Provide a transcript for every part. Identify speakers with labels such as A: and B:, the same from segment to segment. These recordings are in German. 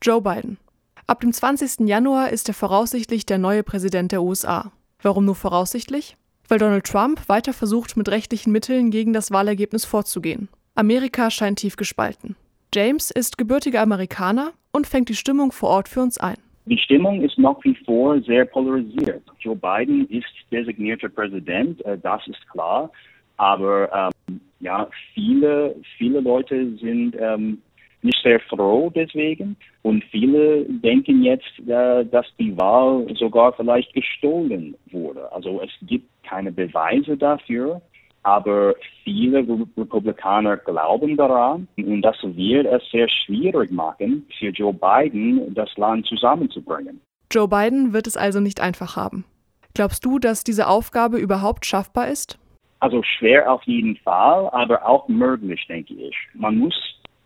A: Joe Biden. Ab dem 20. Januar ist er voraussichtlich der neue Präsident der USA. Warum nur voraussichtlich? Weil Donald Trump weiter versucht, mit rechtlichen Mitteln gegen das Wahlergebnis vorzugehen. Amerika scheint tief gespalten. James ist gebürtiger Amerikaner und fängt die Stimmung vor Ort für uns ein.
B: Die Stimmung ist nach wie vor sehr polarisiert. Joe Biden ist designierter Präsident, äh, das ist klar. Aber ähm, ja, viele, viele Leute sind ähm, nicht sehr froh deswegen. Und viele denken jetzt, äh, dass die Wahl sogar vielleicht gestohlen wurde. Also es gibt keine Beweise dafür, aber viele Republikaner glauben daran und das wird es sehr schwierig machen, für Joe Biden das Land zusammenzubringen.
A: Joe Biden wird es also nicht einfach haben. Glaubst du, dass diese Aufgabe überhaupt schaffbar ist?
B: Also schwer auf jeden Fall, aber auch möglich, denke ich. Man muss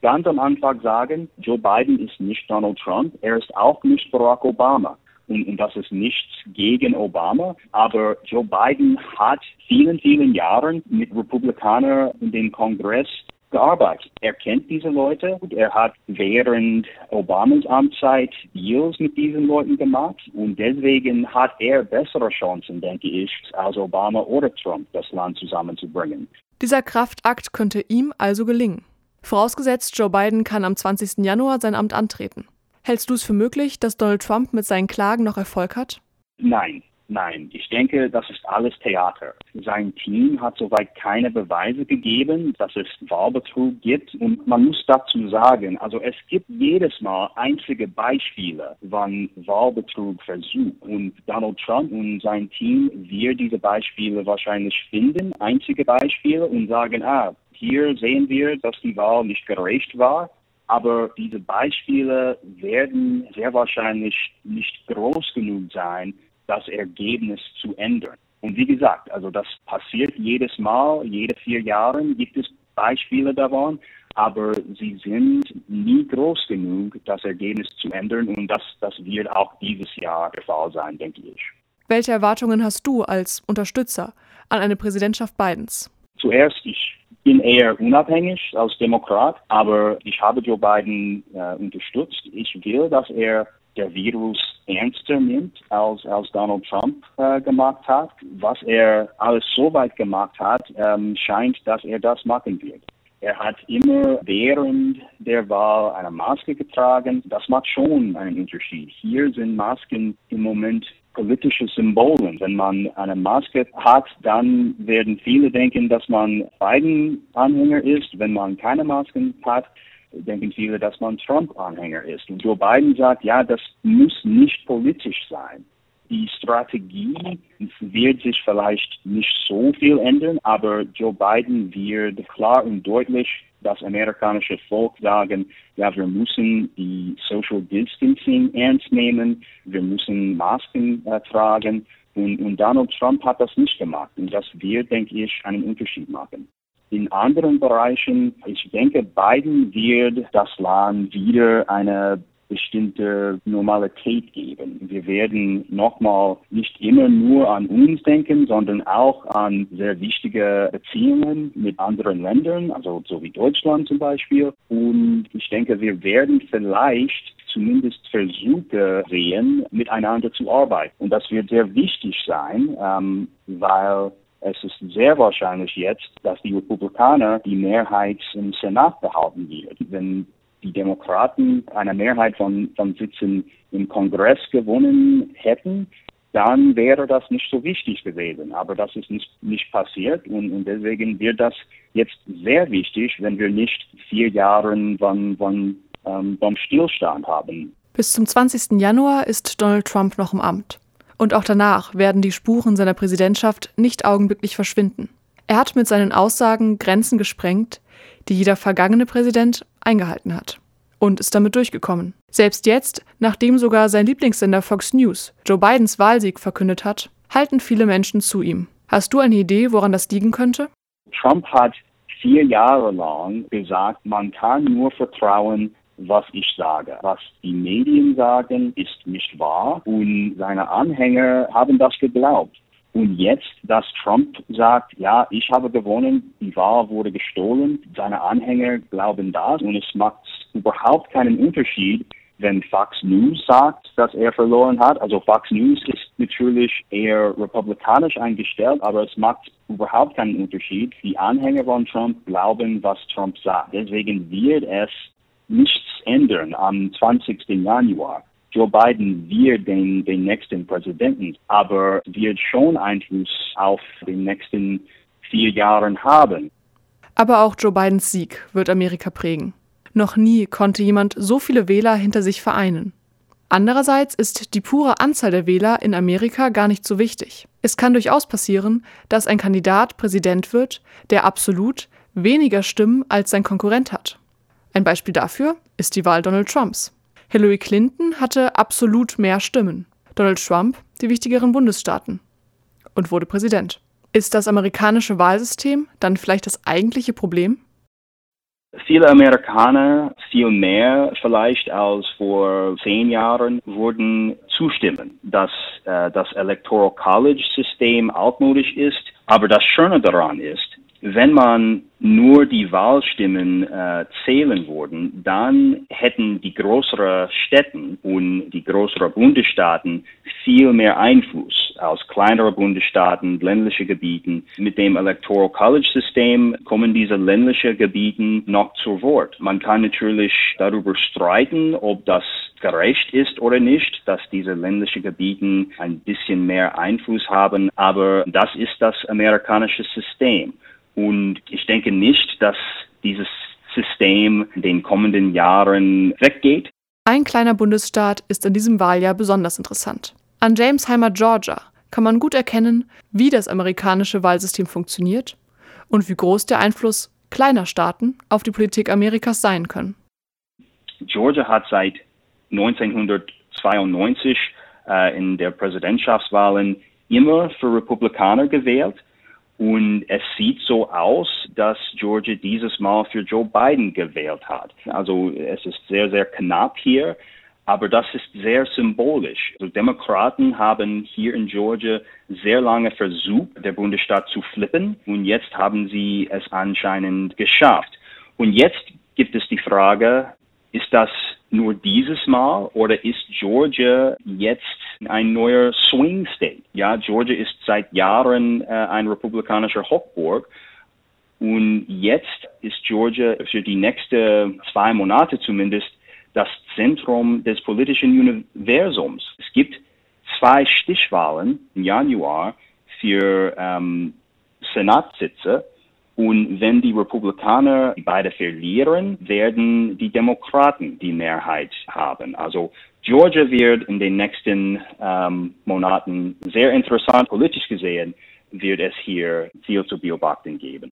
B: ganz am Anfang sagen, Joe Biden ist nicht Donald Trump, er ist auch nicht Barack Obama. Und, und das ist nichts gegen Obama, aber Joe Biden hat vielen, vielen Jahren mit Republikanern in dem Kongress gearbeitet. Er kennt diese Leute. Er hat während Obamas Amtszeit Deals mit diesen Leuten gemacht und deswegen hat er bessere Chancen, denke ich, als Obama oder Trump, das Land zusammenzubringen.
A: Dieser Kraftakt könnte ihm also gelingen. Vorausgesetzt, Joe Biden kann am 20. Januar sein Amt antreten. Hältst du es für möglich, dass Donald Trump mit seinen Klagen noch Erfolg hat?
B: Nein, Nein, ich denke, das ist alles Theater. Sein Team hat soweit keine Beweise gegeben, dass es Wahlbetrug gibt. Und man muss dazu sagen, also es gibt jedes Mal einzige Beispiele, wann Wahlbetrug versucht. Und Donald Trump und sein Team wird diese Beispiele wahrscheinlich finden, einzige Beispiele, und sagen, ah, hier sehen wir, dass die Wahl nicht gerecht war. Aber diese Beispiele werden sehr wahrscheinlich nicht groß genug sein, das Ergebnis zu ändern. Und wie gesagt, also das passiert jedes Mal, jede vier Jahre gibt es Beispiele davon, aber sie sind nie groß genug, das Ergebnis zu ändern und das, das wird auch dieses Jahr der Fall sein, denke ich.
A: Welche Erwartungen hast du als Unterstützer an eine Präsidentschaft Bidens?
B: Zuerst, ich bin eher unabhängig als Demokrat, aber ich habe Joe Biden äh, unterstützt. Ich will, dass er der Virus ernster nimmt, als, als Donald Trump äh, gemacht hat. Was er alles so weit gemacht hat, ähm, scheint, dass er das machen wird. Er hat immer während der Wahl eine Maske getragen. Das macht schon einen Unterschied. Hier sind Masken im Moment politische Symbole. Wenn man eine Maske hat, dann werden viele denken, dass man Biden-Anhänger ist. Wenn man keine Masken hat, denken viele, dass man Trump-Anhänger ist. Und Joe Biden sagt, ja, das muss nicht politisch sein. Die Strategie wird sich vielleicht nicht so viel ändern, aber Joe Biden wird klar und deutlich das amerikanische Volk sagen, ja, wir müssen die Social Distancing ernst nehmen, wir müssen Masken äh, tragen. Und, und Donald Trump hat das nicht gemacht. Und das wird, denke ich, einen Unterschied machen. In anderen Bereichen, ich denke, Biden wird das Land wieder eine bestimmte Normalität geben. Wir werden nochmal nicht immer nur an uns denken, sondern auch an sehr wichtige Beziehungen mit anderen Ländern, also so wie Deutschland zum Beispiel. Und ich denke, wir werden vielleicht zumindest Versuche sehen, miteinander zu arbeiten. Und das wird sehr wichtig sein, ähm, weil es ist sehr wahrscheinlich jetzt, dass die Republikaner die Mehrheit im Senat behalten wird. Wenn die Demokraten eine Mehrheit von, von Sitzen im Kongress gewonnen hätten, dann wäre das nicht so wichtig gewesen. Aber das ist nicht, nicht passiert und, und deswegen wird das jetzt sehr wichtig, wenn wir nicht vier Jahre von, von, ähm, vom Stillstand haben.
A: Bis zum 20. Januar ist Donald Trump noch im Amt. Und auch danach werden die Spuren seiner Präsidentschaft nicht augenblicklich verschwinden. Er hat mit seinen Aussagen Grenzen gesprengt, die jeder vergangene Präsident eingehalten hat. Und ist damit durchgekommen. Selbst jetzt, nachdem sogar sein Lieblingssender Fox News Joe Bidens Wahlsieg verkündet hat, halten viele Menschen zu ihm. Hast du eine Idee, woran das liegen könnte?
B: Trump hat vier Jahre lang gesagt, man kann nur vertrauen, was ich sage. Was die Medien sagen, ist nicht wahr und seine Anhänger haben das geglaubt. Und jetzt, dass Trump sagt, ja, ich habe gewonnen, die Wahl wurde gestohlen, seine Anhänger glauben das und es macht überhaupt keinen Unterschied, wenn Fox News sagt, dass er verloren hat. Also Fox News ist natürlich eher republikanisch eingestellt, aber es macht überhaupt keinen Unterschied. Die Anhänger von Trump glauben, was Trump sagt. Deswegen wird es nichts ändern am 20. Januar. Joe Biden wird den, den nächsten Präsidenten, aber wird schon Einfluss auf den nächsten vier Jahren haben.
A: Aber auch Joe Bidens Sieg wird Amerika prägen. Noch nie konnte jemand so viele Wähler hinter sich vereinen. Andererseits ist die pure Anzahl der Wähler in Amerika gar nicht so wichtig. Es kann durchaus passieren, dass ein Kandidat Präsident wird, der absolut weniger Stimmen als sein Konkurrent hat. Ein Beispiel dafür ist die Wahl Donald Trumps. Hillary Clinton hatte absolut mehr Stimmen, Donald Trump die wichtigeren Bundesstaaten und wurde Präsident. Ist das amerikanische Wahlsystem dann vielleicht das eigentliche Problem?
B: Viele Amerikaner, viel mehr vielleicht als vor zehn Jahren, würden zustimmen, dass äh, das Electoral College System altmodisch ist. Aber das Schöne daran ist, wenn man nur die Wahlstimmen äh, zählen würden, dann hätten die größeren Städten und die größeren Bundesstaaten viel mehr Einfluss als kleinere Bundesstaaten, ländliche Gebieten. Mit dem Electoral College System kommen diese ländlichen Gebieten noch zu Wort. Man kann natürlich darüber streiten, ob das gerecht ist oder nicht, dass diese ländlichen Gebieten ein bisschen mehr Einfluss haben, aber das ist das amerikanische System. Und ich denke nicht, dass dieses System in den kommenden Jahren weggeht.
A: Ein kleiner Bundesstaat ist in diesem Wahljahr besonders interessant. An Jamesheimer, Georgia, kann man gut erkennen, wie das amerikanische Wahlsystem funktioniert und wie groß der Einfluss kleiner Staaten auf die Politik Amerikas sein können.
B: Georgia hat seit 1992 äh, in der Präsidentschaftswahlen immer für Republikaner gewählt. Und es sieht so aus, dass Georgia dieses Mal für Joe Biden gewählt hat. Also es ist sehr, sehr knapp hier, aber das ist sehr symbolisch. Also Demokraten haben hier in Georgia sehr lange versucht, der Bundesstaat zu flippen und jetzt haben sie es anscheinend geschafft. Und jetzt gibt es die Frage, ist das nur dieses Mal oder ist Georgia jetzt ein neuer Swing State? Ja, Georgia ist seit Jahren äh, ein republikanischer Hochburg und jetzt ist Georgia für die nächsten zwei Monate zumindest das Zentrum des politischen Universums. Es gibt zwei Stichwahlen im Januar für ähm, Senatssitze und wenn die Republikaner beide verlieren, werden die Demokraten die Mehrheit haben. Also Georgia wird in den nächsten ähm, Monaten sehr interessant politisch gesehen, wird es hier viel zu beobachten geben.